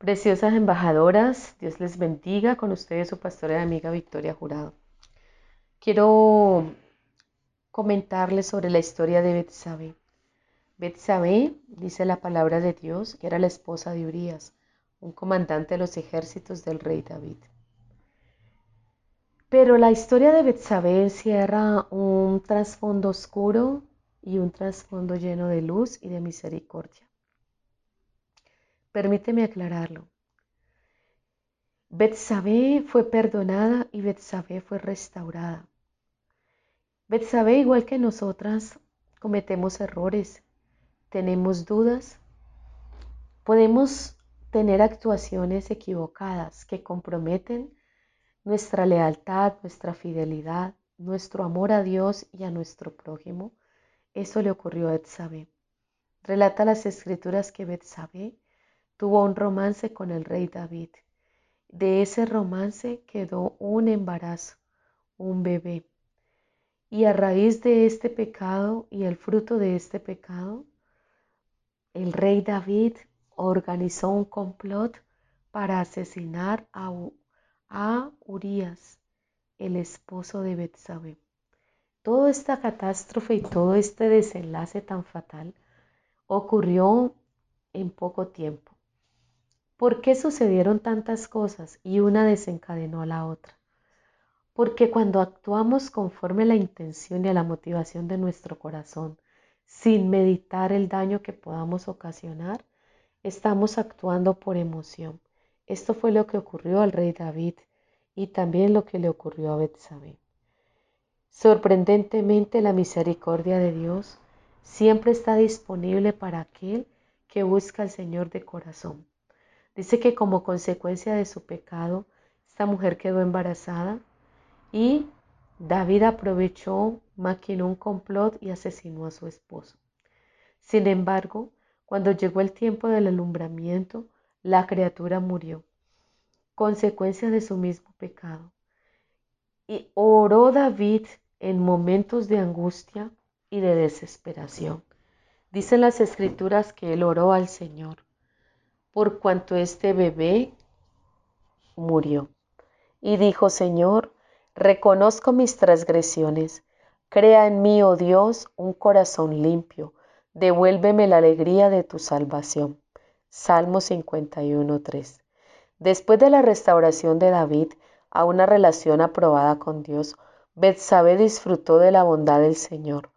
Preciosas embajadoras, Dios les bendiga. Con ustedes su pastora y amiga Victoria Jurado. Quiero comentarles sobre la historia de Betsabé. Betsabé, dice la palabra de Dios, que era la esposa de Urias, un comandante de los ejércitos del rey David. Pero la historia de Betsabé encierra un trasfondo oscuro y un trasfondo lleno de luz y de misericordia. Permíteme aclararlo. Betsabé fue perdonada y Betsabé fue restaurada. Betsabé, igual que nosotras, cometemos errores, tenemos dudas, podemos tener actuaciones equivocadas que comprometen nuestra lealtad, nuestra fidelidad, nuestro amor a Dios y a nuestro prójimo. Eso le ocurrió a Betsabé. Relata las escrituras que Betsabé tuvo un romance con el rey David. De ese romance quedó un embarazo, un bebé. Y a raíz de este pecado y el fruto de este pecado, el rey David organizó un complot para asesinar a, a Urias, el esposo de Betsabé. Toda esta catástrofe y todo este desenlace tan fatal ocurrió en poco tiempo. ¿Por qué sucedieron tantas cosas y una desencadenó a la otra? Porque cuando actuamos conforme a la intención y a la motivación de nuestro corazón, sin meditar el daño que podamos ocasionar, estamos actuando por emoción. Esto fue lo que ocurrió al rey David y también lo que le ocurrió a Betsabé. Sorprendentemente la misericordia de Dios siempre está disponible para aquel que busca al Señor de corazón. Dice que como consecuencia de su pecado, esta mujer quedó embarazada y David aprovechó, maquinó un complot y asesinó a su esposo. Sin embargo, cuando llegó el tiempo del alumbramiento, la criatura murió, consecuencia de su mismo pecado. Y oró David en momentos de angustia y de desesperación. Dicen las escrituras que él oró al Señor por cuanto este bebé murió. Y dijo, Señor, reconozco mis transgresiones, crea en mí, oh Dios, un corazón limpio, devuélveme la alegría de tu salvación. Salmo 51.3. Después de la restauración de David a una relación aprobada con Dios, Betsabé disfrutó de la bondad del Señor.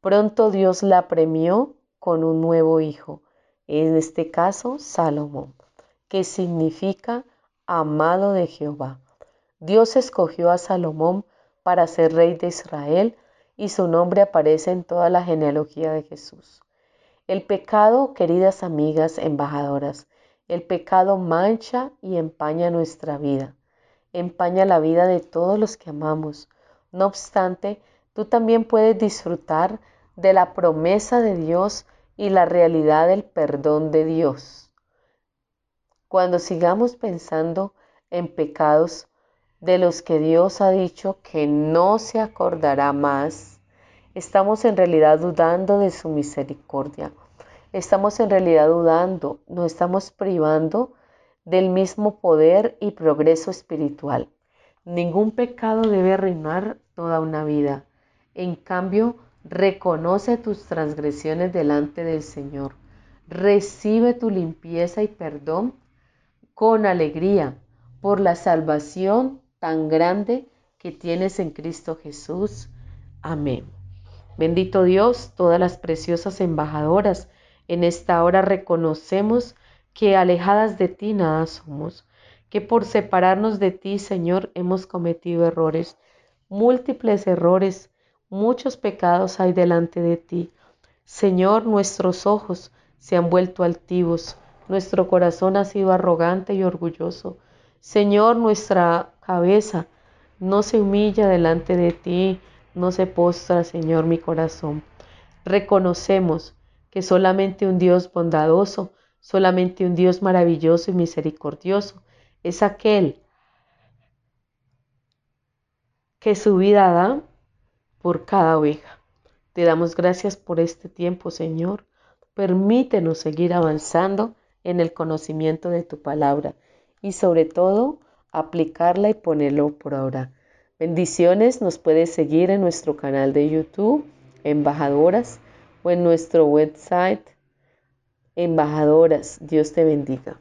Pronto Dios la premió con un nuevo hijo en este caso Salomón, que significa amado de Jehová. Dios escogió a Salomón para ser rey de Israel y su nombre aparece en toda la genealogía de Jesús. El pecado, queridas amigas embajadoras, el pecado mancha y empaña nuestra vida, empaña la vida de todos los que amamos. No obstante, tú también puedes disfrutar de la promesa de Dios y la realidad del perdón de Dios. Cuando sigamos pensando en pecados de los que Dios ha dicho que no se acordará más, estamos en realidad dudando de su misericordia. Estamos en realidad dudando, no estamos privando del mismo poder y progreso espiritual. Ningún pecado debe arruinar toda una vida. En cambio, Reconoce tus transgresiones delante del Señor. Recibe tu limpieza y perdón con alegría por la salvación tan grande que tienes en Cristo Jesús. Amén. Bendito Dios, todas las preciosas embajadoras, en esta hora reconocemos que alejadas de ti nada somos, que por separarnos de ti, Señor, hemos cometido errores, múltiples errores, muchos pecados hay delante de ti. Señor, nuestros ojos se han vuelto altivos, nuestro corazón ha sido arrogante y orgulloso. Señor, nuestra cabeza, no se humilla delante de ti, no se postra, Señor, mi corazón. Reconocemos que solamente un Dios bondadoso, solamente un Dios maravilloso y misericordioso es aquel que su vida da por cada oveja. Te damos gracias por este tiempo, Señor. Permítenos seguir avanzando en el conocimiento de tu palabra y sobre todo aplicarla y ponerlo por obra. Bendiciones, nos puedes seguir en nuestro canal de YouTube, Embajadoras, o en nuestro website, Embajadoras. Dios te bendiga.